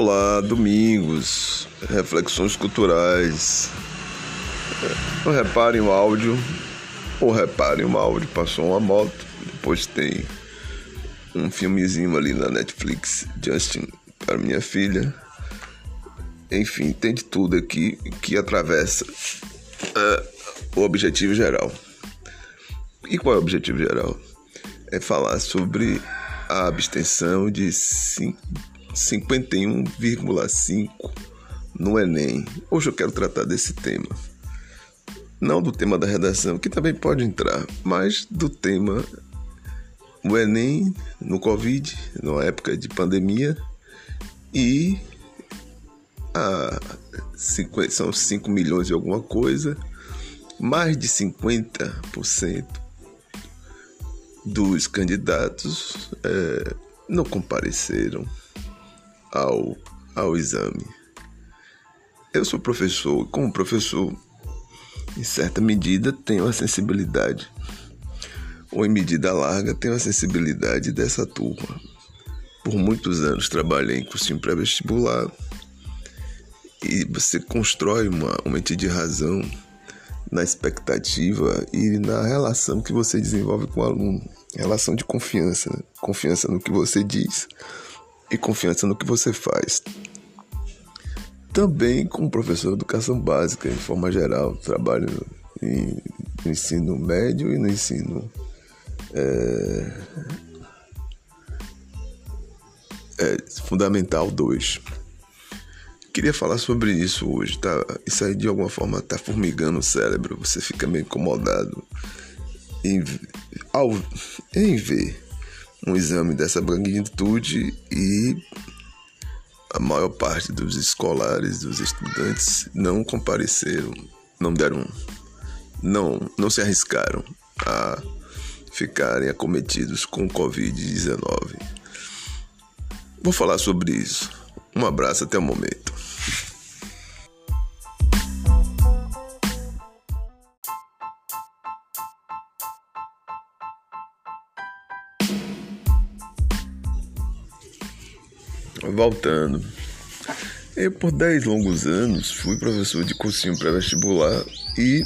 Olá, domingos, reflexões culturais. Não reparem o áudio, ou reparem o áudio, passou uma moto, depois tem um filmezinho ali na Netflix, Justin, para minha filha. Enfim, tem de tudo aqui que atravessa uh, o objetivo geral. E qual é o objetivo geral? É falar sobre a abstenção de 51,5 no Enem. Hoje eu quero tratar desse tema. Não do tema da redação, que também pode entrar, mas do tema o Enem no Covid, numa época de pandemia, e a, são 5 milhões e alguma coisa, mais de 50% dos candidatos é, não compareceram ao, ao exame. Eu sou professor, como professor, em certa medida, tenho a sensibilidade, ou em medida larga, tenho a sensibilidade dessa turma. Por muitos anos trabalhei em cursinho pré-vestibular e você constrói uma, uma mente de razão na expectativa e na relação que você desenvolve com o aluno. Relação de confiança, né? confiança no que você diz e confiança no que você faz. Também como professor de educação básica, em forma geral, trabalho no ensino médio e no ensino é, é, fundamental 2. Queria falar sobre isso hoje, tá? Isso aí de alguma forma tá formigando o cérebro, você fica meio incomodado em, ao, em ver um exame dessa magnitude e a maior parte dos escolares, dos estudantes não compareceram, não deram, não, não se arriscaram a ficarem acometidos com Covid-19. Vou falar sobre isso. Um abraço até o momento. Voltando. Eu, por 10 longos anos, fui professor de cursinho pré-vestibular e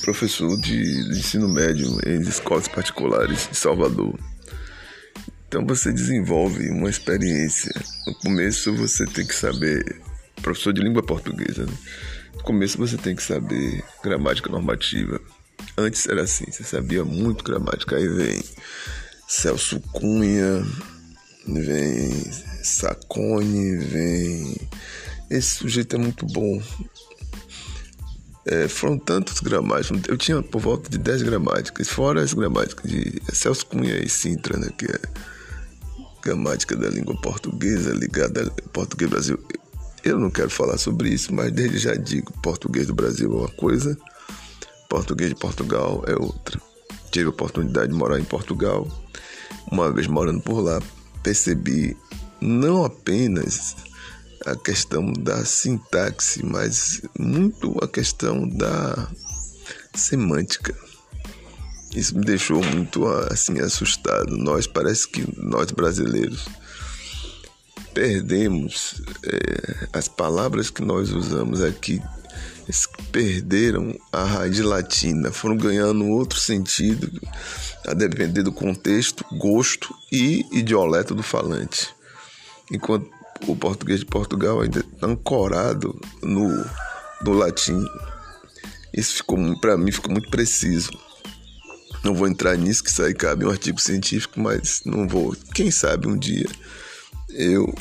professor de, ensino médio em escolas particulares de Salvador. Então você desenvolve uma experiência. No começo você tem que saber, professor de língua portuguesa, né? no começo você tem que saber gramática normativa. Antes era assim, você sabia muito gramática, aí vem Celso Cunha, vem Sacone, vem. Esse sujeito é muito bom. É, foram tantos gramáticos. Eu tinha por volta de 10 gramáticas, fora as gramáticas de Celso Cunha e Sintra, né, que é gramática da língua portuguesa ligada ao português Brasil. Eu não quero falar sobre isso, mas desde já digo: português do Brasil é uma coisa, português de Portugal é outra. Tive a oportunidade de morar em Portugal. Uma vez morando por lá, percebi não apenas a questão da sintaxe, mas muito a questão da semântica. Isso me deixou muito assim assustado. Nós parece que nós brasileiros perdemos é, as palavras que nós usamos aqui perderam a raiz latina, foram ganhando outro sentido a depender do contexto, gosto e idioleto do falante enquanto o português de Portugal ainda está ancorado no, no latim. Isso ficou para mim ficou muito preciso. Não vou entrar nisso, que isso aí cabe um artigo científico, mas não vou. Quem sabe um dia eu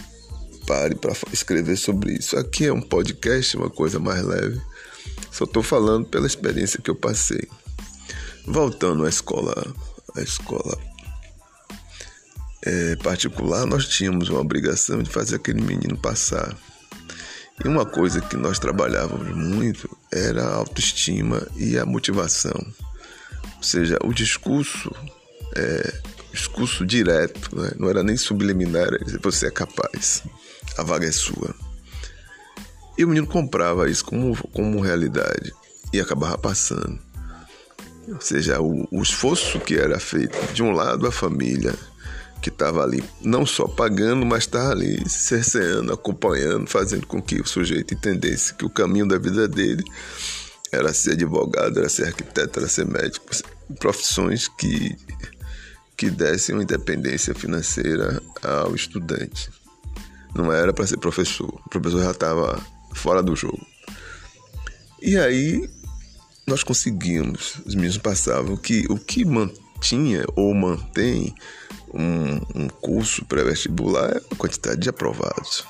pare para escrever sobre isso. Aqui é um podcast, uma coisa mais leve. Só estou falando pela experiência que eu passei. Voltando à escola, à escola é, particular, nós tínhamos uma obrigação de fazer aquele menino passar. E uma coisa que nós trabalhávamos muito era a autoestima e a motivação. Ou seja, o discurso, é, discurso direto, né? não era nem subliminar, era você é capaz, a vaga é sua. E o menino comprava isso como, como realidade e acabava passando. Ou seja, o, o esforço que era feito, de um lado a família, que estava ali não só pagando, mas estava ali cerceando, acompanhando, fazendo com que o sujeito entendesse que o caminho da vida dele era ser advogado, era ser arquiteto, era ser médico, profissões que, que dessem uma independência financeira ao estudante. Não era para ser professor, o professor já estava fora do jogo. E aí nós conseguimos, os meninos passavam que o que mantinha ou mantém um, um curso pré-vestibular é a quantidade de aprovados.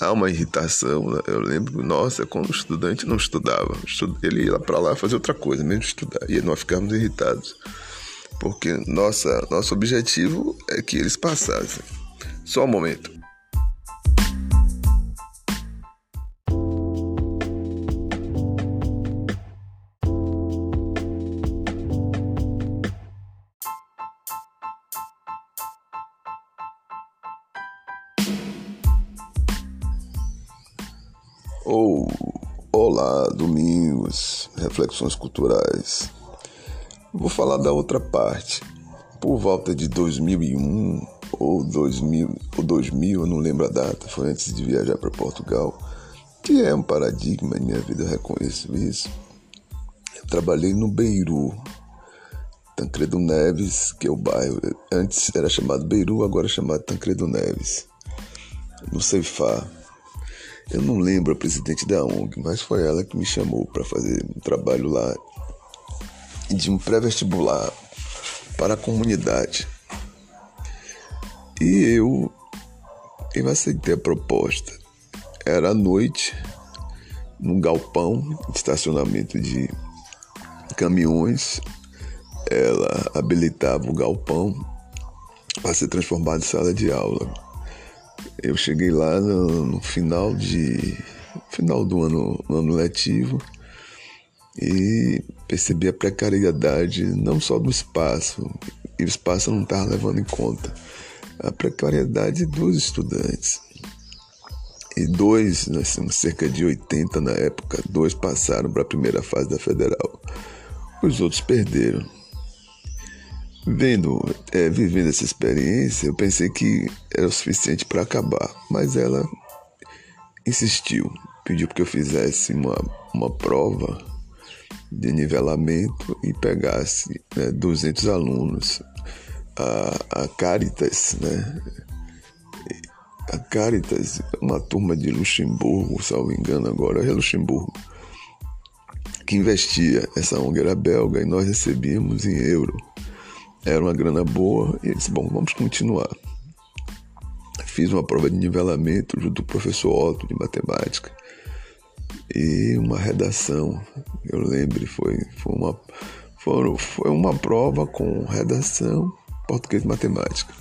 Há uma irritação, né? eu lembro, nossa, quando o estudante não estudava, ele ia para lá fazer outra coisa, mesmo estudar, e nós ficávamos irritados, porque nossa, nosso objetivo é que eles passassem. Só um momento. Reflexões Culturais. Vou falar da outra parte. Por volta de 2001 ou 2000, ou 2000, eu não lembro a data, foi antes de viajar para Portugal, que é um paradigma em minha vida, eu reconheço isso. Eu trabalhei no Beiru, Tancredo Neves, que é o bairro, antes era chamado Beiru, agora é chamado Tancredo Neves, no Ceifá eu não lembro a presidente da ONG, mas foi ela que me chamou para fazer um trabalho lá de um pré-vestibular para a comunidade. E eu, eu aceitei a proposta. Era à noite, num galpão estacionamento de caminhões. Ela habilitava o galpão para ser transformado em sala de aula. Eu cheguei lá no, no final de final do ano, no ano letivo e percebi a precariedade não só do espaço, e o espaço não estava levando em conta a precariedade dos estudantes. E dois, nós temos cerca de 80 na época, dois passaram para a primeira fase da federal. Os outros perderam. Vendo, é, vivendo essa experiência, eu pensei que era o suficiente para acabar, mas ela insistiu, pediu que eu fizesse uma, uma prova de nivelamento e pegasse né, 200 alunos. A, a Caritas, né? A Caritas, uma turma de Luxemburgo, me engano agora, é Luxemburgo, que investia. Essa ONG era belga e nós recebíamos em euro. Era uma grana boa e disse, bom, vamos continuar. Fiz uma prova de nivelamento junto com o professor Otto de matemática e uma redação. Eu lembro, foi, foi, uma, foi, foi uma prova com redação, português e matemática.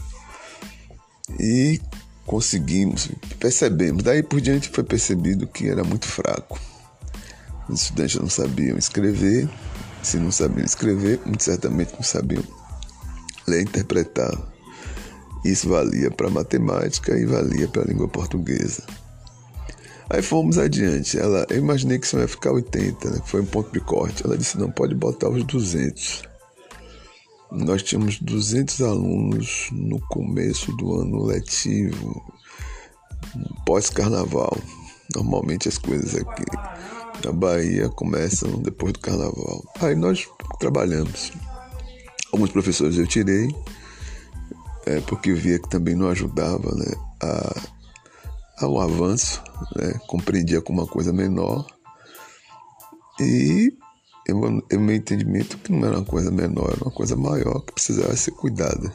E conseguimos, percebemos. Daí por diante foi percebido que era muito fraco. Os estudantes não sabiam escrever. Se não sabiam escrever, muito certamente não sabiam ler e interpretar. Isso valia para matemática e valia para a língua portuguesa. Aí fomos adiante. Ela, eu imaginei que isso ia ficar 80, né, foi um ponto de corte. Ela disse: não, pode botar os 200. Nós tínhamos 200 alunos no começo do ano letivo, pós-carnaval. Normalmente as coisas aqui na Bahia começam depois do carnaval. Aí nós trabalhamos. Alguns professores eu tirei, é, porque via que também não ajudava né, a, ao avanço, né, compreendia como uma coisa menor. E eu, eu meu entendimento que não era uma coisa menor, era uma coisa maior que precisava ser cuidada.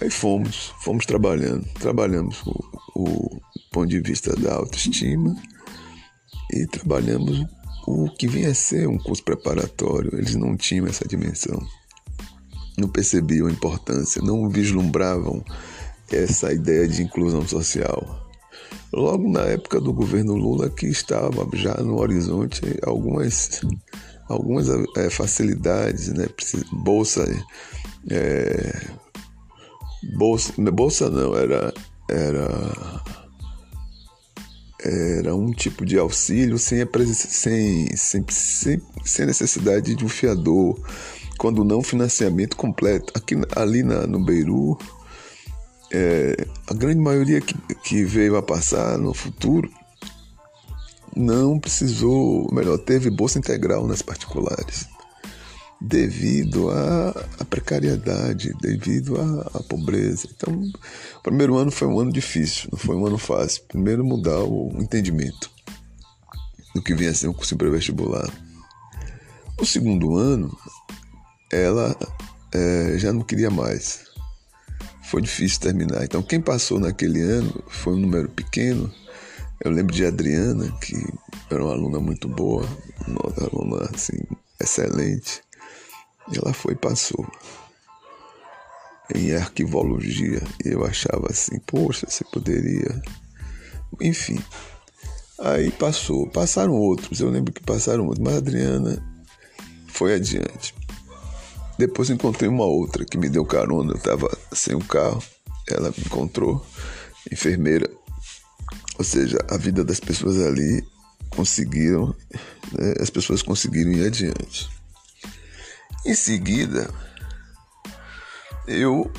Aí fomos, fomos trabalhando, trabalhamos o, o ponto de vista da autoestima e trabalhamos o que vinha a ser um curso preparatório. Eles não tinham essa dimensão não percebiam a importância, não vislumbravam essa ideia de inclusão social. Logo na época do governo Lula, que estava já no horizonte algumas, algumas é, facilidades, né? bolsa, é, bolsa, bolsa não, era, era, era um tipo de auxílio sem, sem, sem, sem necessidade de um fiador quando não financiamento completo. Aqui, ali na, no Beiru, é, a grande maioria que, que veio a passar no futuro não precisou, melhor, teve bolsa integral nas particulares, devido à, precariedade, devido à, pobreza. Então, o primeiro ano foi um ano difícil, não foi um ano fácil. Primeiro, mudar o entendimento do que vinha a ser um curso pré-vestibular. O segundo ano, ela é, já não queria mais. Foi difícil terminar. Então, quem passou naquele ano foi um número pequeno. Eu lembro de Adriana, que era uma aluna muito boa, uma aluna assim, excelente. Ela foi e passou em arquivologia. E eu achava assim, poxa, você poderia. Enfim. Aí passou. Passaram outros. Eu lembro que passaram outros. Mas a Adriana foi adiante. Depois encontrei uma outra que me deu carona. Eu estava sem o carro. Ela me encontrou, enfermeira. Ou seja, a vida das pessoas ali conseguiram, né, as pessoas conseguiram ir adiante. Em seguida, eu,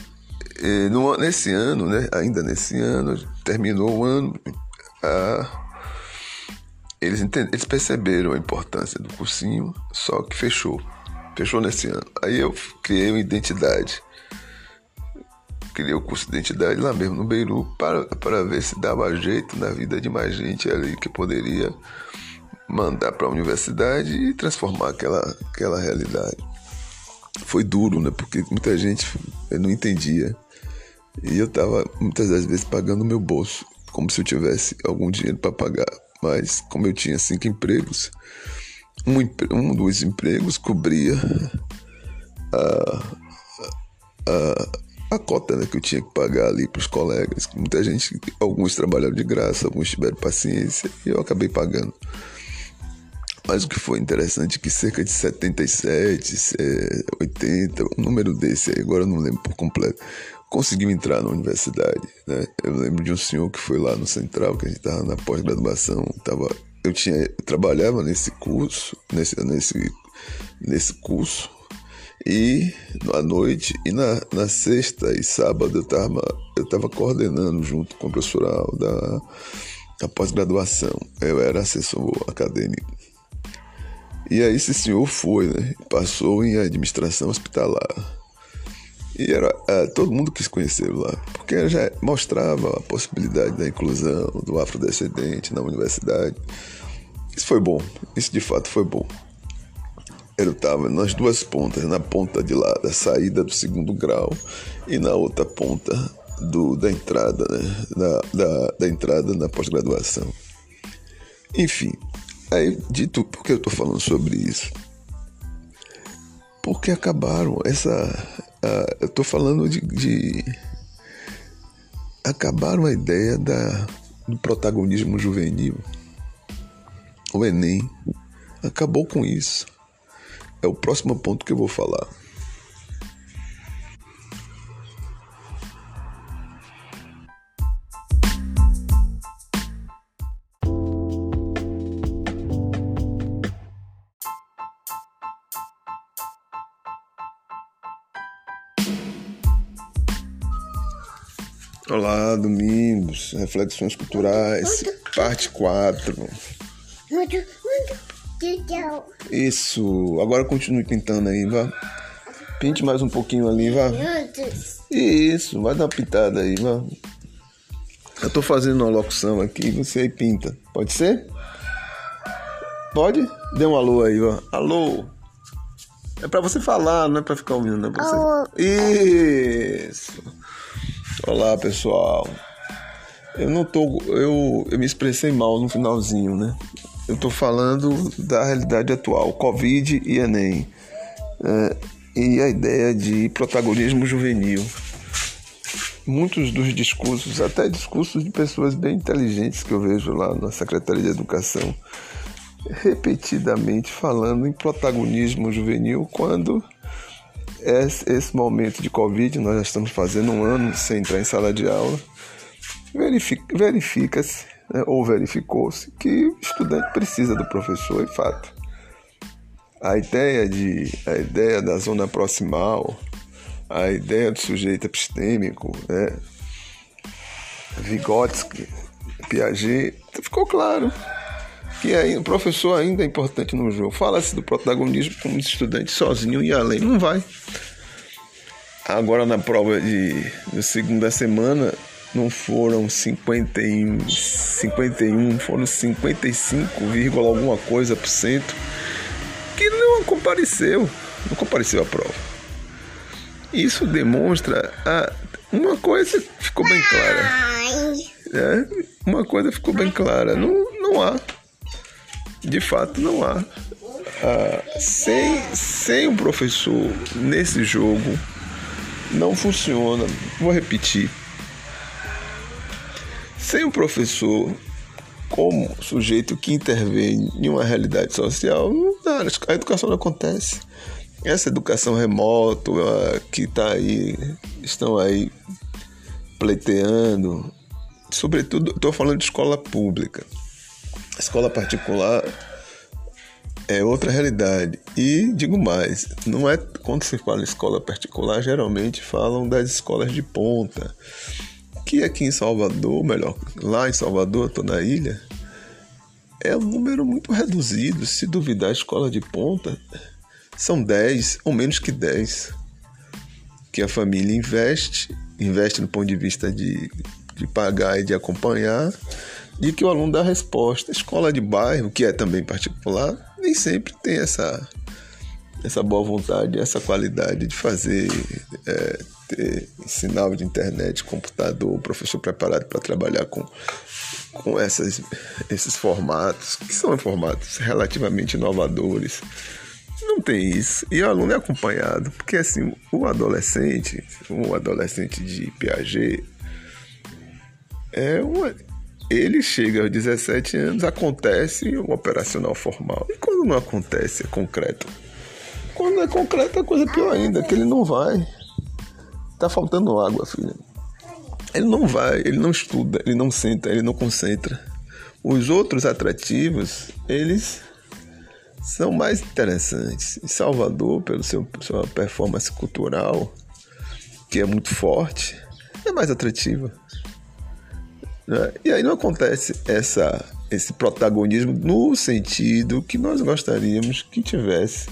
eh, no, nesse ano, né, ainda nesse ano, terminou o ano, eles, eles perceberam a importância do cursinho, só que fechou. Fechou nesse ano. Aí eu criei uma identidade. Criei o curso de identidade lá mesmo no Beiru para, para ver se dava jeito na vida de mais gente ali que poderia mandar para a universidade e transformar aquela, aquela realidade. Foi duro, né? Porque muita gente não entendia. E eu estava muitas das vezes pagando meu bolso, como se eu tivesse algum dinheiro para pagar. Mas como eu tinha cinco empregos, um, um dos empregos cobria a, a, a cota né, que eu tinha que pagar ali para os colegas. Muita gente, alguns trabalharam de graça, alguns tiveram paciência e eu acabei pagando. Mas o que foi interessante é que cerca de 77, 80, um número desse agora eu não lembro por completo, conseguiu entrar na universidade. Né? Eu lembro de um senhor que foi lá no Central, que a gente estava na pós-graduação, tava eu tinha eu trabalhava nesse curso, nesse, nesse, nesse curso, e à noite e na, na sexta e sábado eu estava eu tava coordenando junto com o professor da, da pós-graduação. Eu era assessor acadêmico. E aí esse senhor foi, né? Passou em administração hospitalar. E era, é, todo mundo quis conhecê-lo lá, porque já mostrava a possibilidade da inclusão do afrodescendente na universidade. Isso foi bom, isso de fato foi bom. Eu estava nas duas pontas, na ponta de lá da saída do segundo grau e na outra ponta do, da entrada, né? da, da, da entrada na pós-graduação. Enfim, aí dito por que eu estou falando sobre isso? Porque acabaram essa Uh, eu estou falando de, de acabaram a ideia da, do protagonismo juvenil. O Enem acabou com isso. É o próximo ponto que eu vou falar. Olá, Domingos, Reflexões Culturais, parte 4. Isso, agora continue pintando aí, vá. Pinte mais um pouquinho ali, vá. Isso, vai dar uma pitada aí, vá. Eu tô fazendo uma locução aqui, você aí pinta. Pode ser? Pode? Dê um alô aí, ó. Alô. É pra você falar, não é pra ficar ouvindo, é pra você. Alô. Isso. Olá, pessoal. Eu não tô. Eu, eu me expressei mal no finalzinho, né? Eu tô falando da realidade atual, Covid e Enem. É, e a ideia de protagonismo juvenil. Muitos dos discursos, até discursos de pessoas bem inteligentes que eu vejo lá na Secretaria de Educação, repetidamente falando em protagonismo juvenil quando esse momento de Covid, nós já estamos fazendo um ano sem entrar em sala de aula, verifica-se né, ou verificou-se que o estudante precisa do professor, e fato. A ideia, de, a ideia da zona proximal, a ideia do sujeito epistêmico, né? Vygotsky, Piaget, ficou claro que aí, o professor ainda é importante no jogo. Fala-se do protagonismo como estudante sozinho e além. Não vai. Agora na prova de, de segunda semana não foram 51, 51 foram 55, alguma coisa por cento que não compareceu, não compareceu à prova. Isso demonstra a, uma coisa ficou bem clara. É, uma coisa ficou bem clara. Não, não há. De fato, não há. Ah, sem, sem o professor nesse jogo, não funciona. Vou repetir. Sem o professor como sujeito que intervém em uma realidade social, a educação não acontece. Essa educação remota que está aí, estão aí pleiteando, sobretudo, estou falando de escola pública. Escola particular é outra realidade. E digo mais, não é quando se fala em escola particular, geralmente falam das escolas de ponta. Que aqui em Salvador, melhor, lá em Salvador, estou na ilha, é um número muito reduzido. Se duvidar, a escola de ponta são 10 ou menos que 10 que a família investe, investe no ponto de vista de, de pagar e de acompanhar, e que o aluno dá resposta. Escola de bairro, que é também particular, nem sempre tem essa, essa boa vontade, essa qualidade de fazer, é, ter sinal de internet, computador, professor preparado para trabalhar com, com essas, esses formatos, que são formatos relativamente inovadores. Não tem isso. E o aluno é acompanhado, porque assim, o adolescente, o adolescente de Piaget, é uma, ele chega aos 17 anos, acontece o operacional formal. E quando não acontece, é concreto. Quando é concreto, é coisa pior ainda, que ele não vai. Tá faltando água, filha. Ele não vai, ele não estuda, ele não senta, ele não concentra. Os outros atrativos, eles são mais interessantes. Salvador, seu sua performance cultural, que é muito forte, é mais atrativa. Né? E aí não acontece essa, esse protagonismo no sentido que nós gostaríamos que tivesse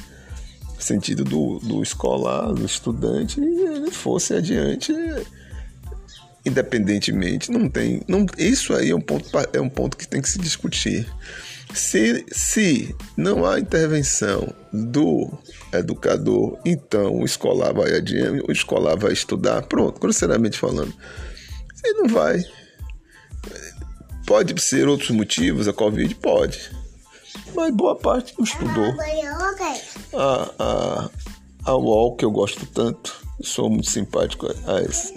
sentido do, do escolar, do estudante, e ele fosse adiante independentemente. Não tem. Não, isso aí é um, ponto, é um ponto que tem que se discutir. Se, se não há intervenção do educador, então o escolar vai adiante, o escolar vai estudar, pronto, grosseiramente falando. Ele não vai. Pode ser outros motivos, a Covid pode. Mas boa parte não estudou. A, a, a UOL, que eu gosto tanto, sou muito simpático às,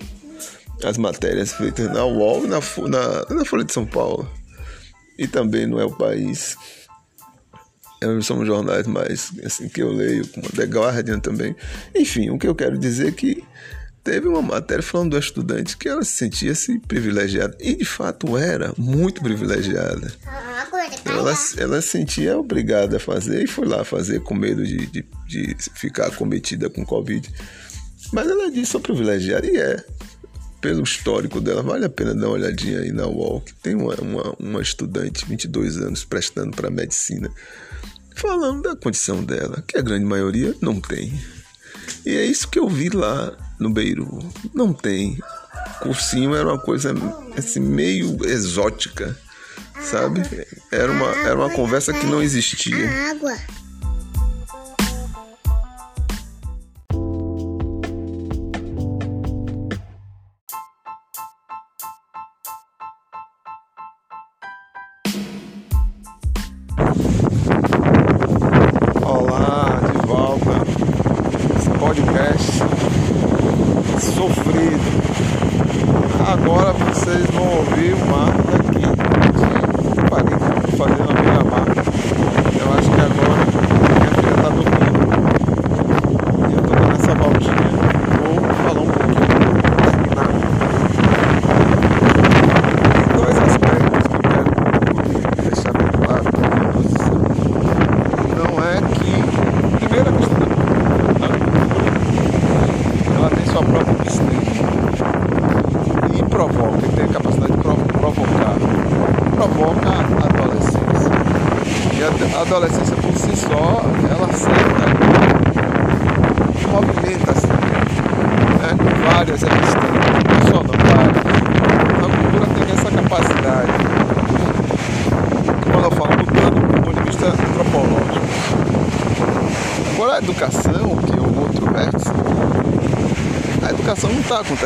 às matérias feitas na UOL e na, na, na Folha de São Paulo. E também no É o País. São jornais mais assim, que eu leio, como The Guardian também. Enfim, o que eu quero dizer é que teve uma matéria falando do estudante que ela se sentia-se privilegiada. E de fato era muito privilegiada. Ela, ela se sentia obrigada a fazer e foi lá fazer com medo de, de, de ficar cometida com Covid. Mas ela disse: sou privilegiada e é. Pelo histórico dela, vale a pena dar uma olhadinha aí na UOL, que tem uma, uma, uma estudante, 22 anos, prestando para medicina, falando da condição dela, que a grande maioria não tem. E é isso que eu vi lá no Beiru. Não tem. Cursinho era uma coisa assim, meio exótica, sabe? Era uma, era uma conversa que não existia. Água.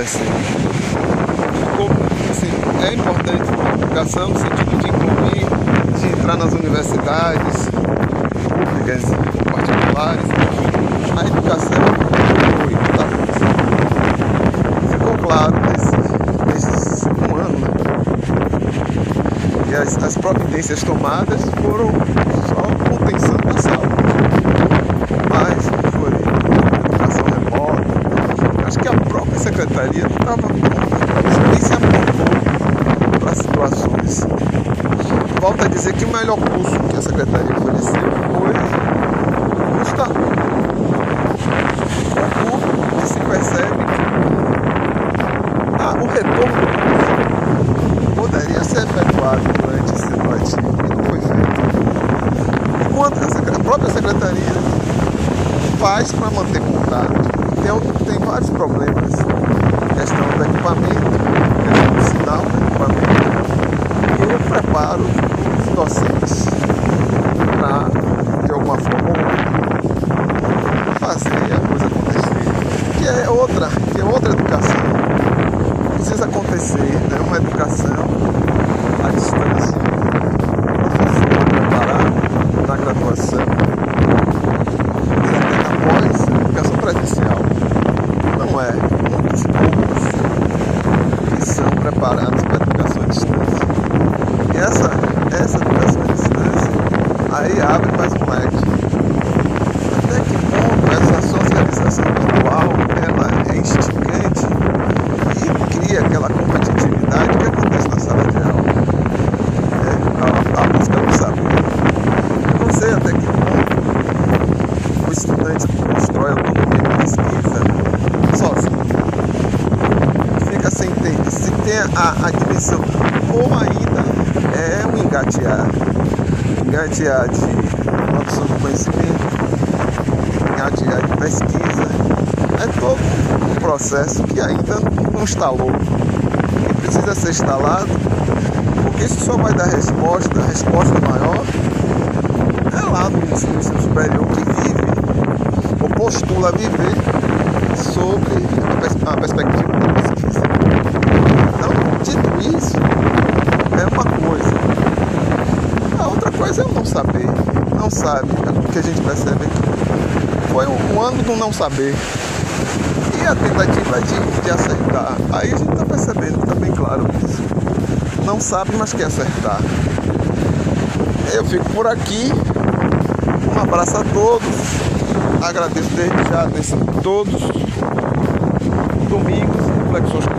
Está acontecendo. Assim, é importante a educação no sentido de incluir, de entrar nas universidades públicas, particulares, enfim. A educação foi, acontecendo. Ficou claro nesse, nesse um ano, né? E as, as providências tomadas foram só contenção da saúde. Mas foi educação remota. Acho que a própria secretaria não estava nem se apontou para situações. Volto a dizer que o melhor curso que ofereceu foi o curso da O que se percebe ah, o retorno curso poderia ser efetuado durante esse ano e não foi feito. Enquanto a, própria secretaria faz para manter contato. Tem, tem vários problemas. Questão do equipamento, questão do sinal do equipamento e o preparo dos docentes de alguma forma ou fazer a coisa acontecer. Que é outra, que é outra educação. Precisa acontecer, né? uma educação à distância. O professor preparado na graduação e até na pós, educação presencial. Não é muitos poucos que são preparados para a educação à distância. E essa, essa educação à distância aí abre mais um leque. Até que ponto essa socialização virtual ela é instigante e cria aquela competitividade que acontece na sala de aula. É, a, a busca do saber. Não sei até que ponto o estudante constrói autonomia de pesquisa sozinho. Fica sem ter, se tem a, a dimensão, ou ainda é um engatear. Engatear de produção de conhecimento, engatear de pesquisa. É todo um processo que ainda não instalou. E precisa ser instalado, porque isso só vai dar resposta, a resposta maior é lá no ensino superior que vive, ou postula viver sobre a, a perspectiva da pesquisa. Então, dito isso, é uma coisa. Coisa é o não saber. Não sabe. O que a gente percebe aqui foi um, um ano do não saber. E a tentativa de, de acertar. Aí a gente está percebendo, está bem claro isso. Não sabe, mas quer acertar. Eu fico por aqui. Um abraço a todos. Agradeço desde já, desde todos domingos, reflexões.